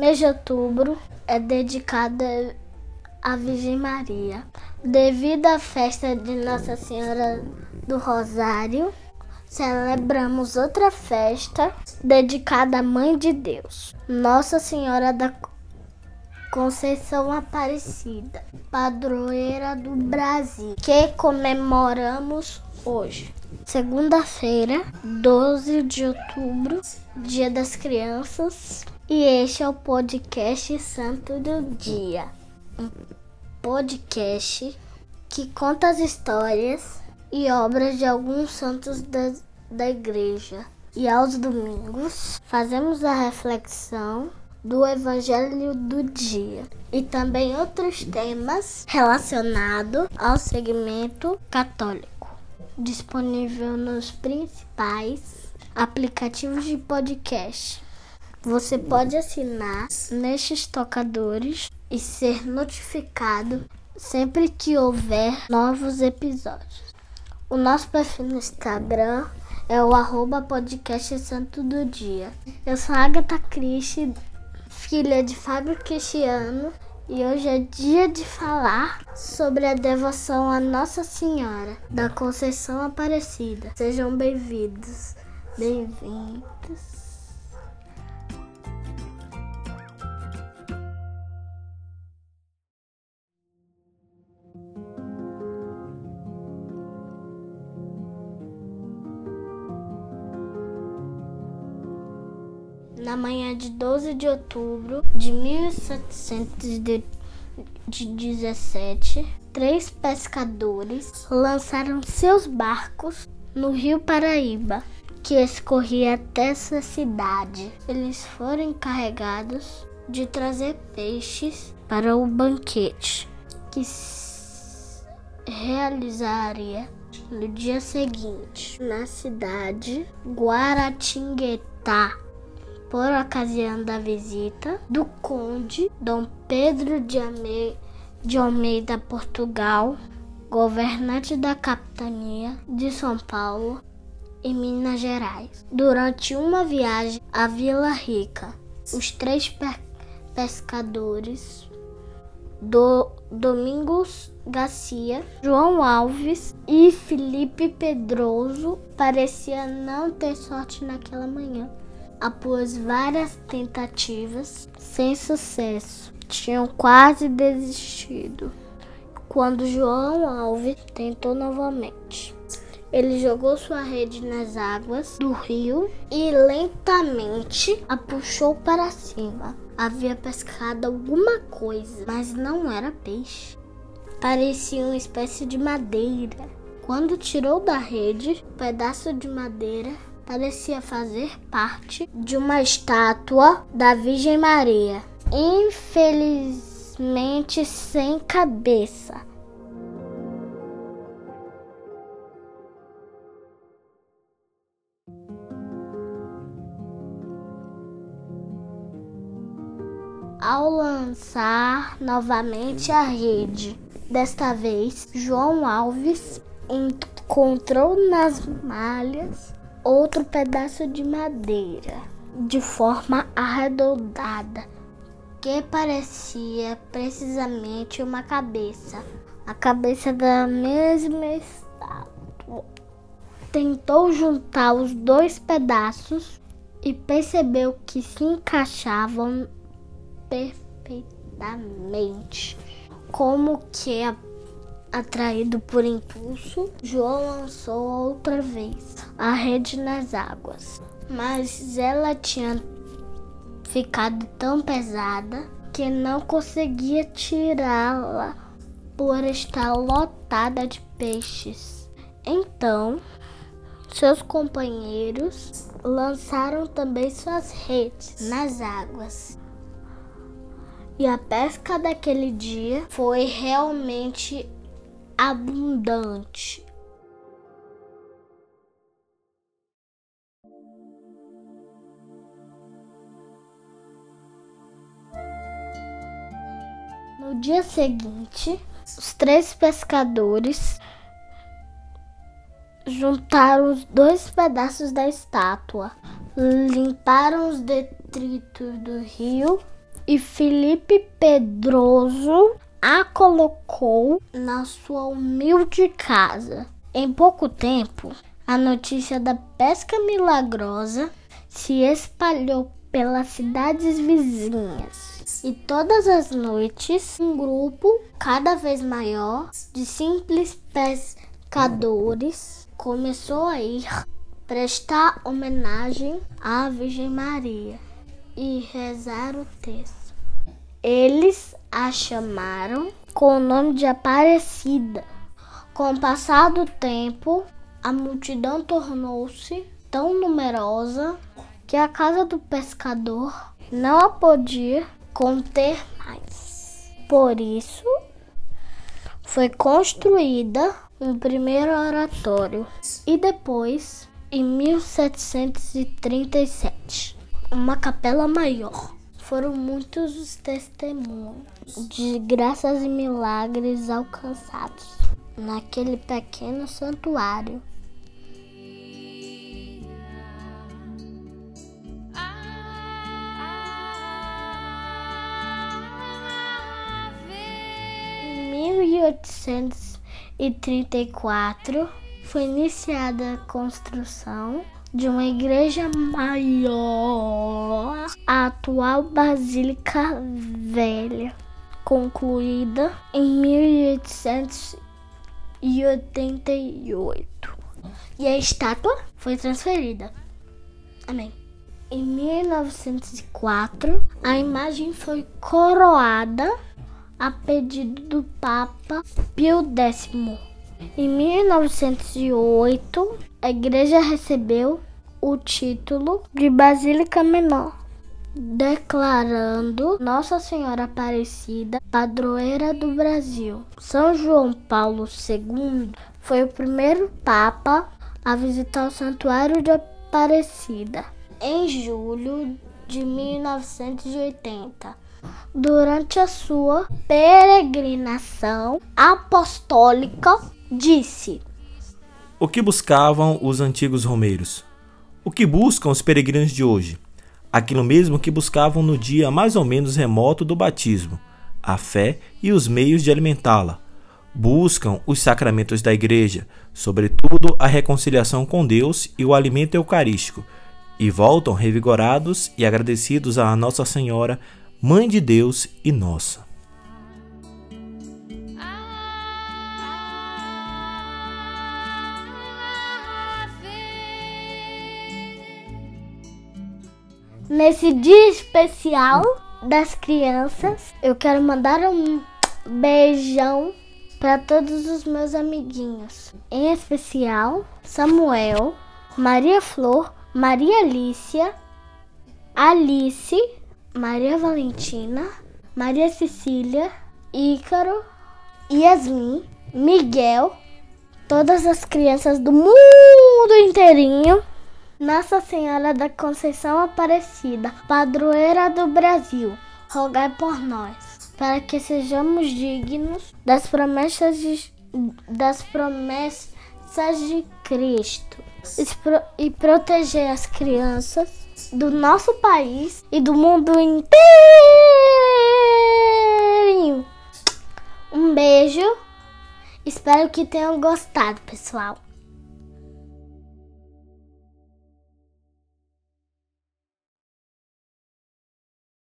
mês de outubro é dedicado à Virgem Maria. Devido à festa de Nossa Senhora do Rosário, celebramos outra festa dedicada à Mãe de Deus, Nossa Senhora da Conceição Aparecida, padroeira do Brasil, que comemoramos hoje. Segunda-feira, 12 de outubro, Dia das Crianças, e este é o podcast Santo do Dia. Um podcast que conta as histórias e obras de alguns santos da, da igreja. E aos domingos fazemos a reflexão do Evangelho do dia e também outros temas relacionados ao segmento católico. Disponível nos principais aplicativos de podcast. Você pode assinar nestes tocadores e ser notificado sempre que houver novos episódios. O nosso perfil no Instagram é o arroba podcast Santo do Dia. Eu sou a Agatha Christie filha de Fábio Cristiano, e hoje é dia de falar sobre a devoção à Nossa Senhora da Conceição Aparecida. Sejam bem-vindos, bem-vindos. Na manhã de 12 de outubro de 1717, três pescadores lançaram seus barcos no rio Paraíba, que escorria até essa cidade. Eles foram encarregados de trazer peixes para o banquete que se realizaria no dia seguinte na cidade Guaratinguetá por ocasião da visita do conde Dom Pedro de, Ame de Almeida, Portugal, governante da capitania de São Paulo e Minas Gerais. Durante uma viagem à Vila Rica, os três pe pescadores do Domingos Garcia, João Alves e Felipe Pedroso pareciam não ter sorte naquela manhã após várias tentativas sem sucesso. Tinham quase desistido quando João Alves tentou novamente. Ele jogou sua rede nas águas do rio e lentamente a puxou para cima. Havia pescado alguma coisa, mas não era peixe. Parecia uma espécie de madeira. Quando tirou da rede um pedaço de madeira, parecia fazer parte de uma estátua da Virgem Maria, infelizmente sem cabeça. Ao lançar novamente a rede, desta vez João Alves encontrou nas malhas outro pedaço de madeira de forma arredondada que parecia precisamente uma cabeça, a cabeça da mesma estátua. Tentou juntar os dois pedaços e percebeu que se encaixavam perfeitamente, como que a Atraído por impulso, João lançou outra vez a rede nas águas, mas ela tinha ficado tão pesada que não conseguia tirá-la por estar lotada de peixes. Então, seus companheiros lançaram também suas redes nas águas. E a pesca daquele dia foi realmente abundante. No dia seguinte, os três pescadores juntaram os dois pedaços da estátua, limparam os detritos do rio e Felipe Pedroso a colocou na sua humilde casa. Em pouco tempo, a notícia da pesca milagrosa se espalhou pelas cidades vizinhas. E todas as noites, um grupo cada vez maior de simples pescadores começou a ir prestar homenagem à Virgem Maria e rezar o texto. Eles a chamaram com o nome de Aparecida. Com o passar do tempo, a multidão tornou-se tão numerosa que a casa do pescador não a podia conter mais. Por isso, foi construída um primeiro oratório e depois, em 1737, uma capela maior. Foram muitos os testemunhos de graças e milagres alcançados naquele pequeno santuário. Em 1834 foi iniciada a construção de uma igreja maior, a atual Basílica Velha, concluída em 1888. E a estátua foi transferida. Amém. Em 1904, a imagem foi coroada a pedido do Papa Pio X. Em 1908, a igreja recebeu o título de Basílica Menor, declarando Nossa Senhora Aparecida padroeira do Brasil. São João Paulo II foi o primeiro papa a visitar o Santuário de Aparecida em julho de 1980 durante a sua peregrinação apostólica, disse: O que buscavam os antigos romeiros? O que buscam os peregrinos de hoje? Aquilo mesmo que buscavam no dia mais ou menos remoto do batismo, a fé e os meios de alimentá-la. Buscam os sacramentos da igreja, sobretudo a reconciliação com Deus e o alimento eucarístico, e voltam revigorados e agradecidos a Nossa Senhora Mãe de Deus e nossa. Nesse dia especial das crianças, eu quero mandar um beijão para todos os meus amiguinhos, em especial Samuel, Maria Flor, Maria Alicia, Alice Maria Valentina, Maria Cecília, Ícaro, Yasmin, Miguel, todas as crianças do mundo inteirinho, Nossa Senhora da Conceição Aparecida, padroeira do Brasil, rogai por nós, para que sejamos dignos das promessas de, das promessas de Cristo e proteger as crianças do nosso país e do mundo inteiro. Um beijo. Espero que tenham gostado, pessoal.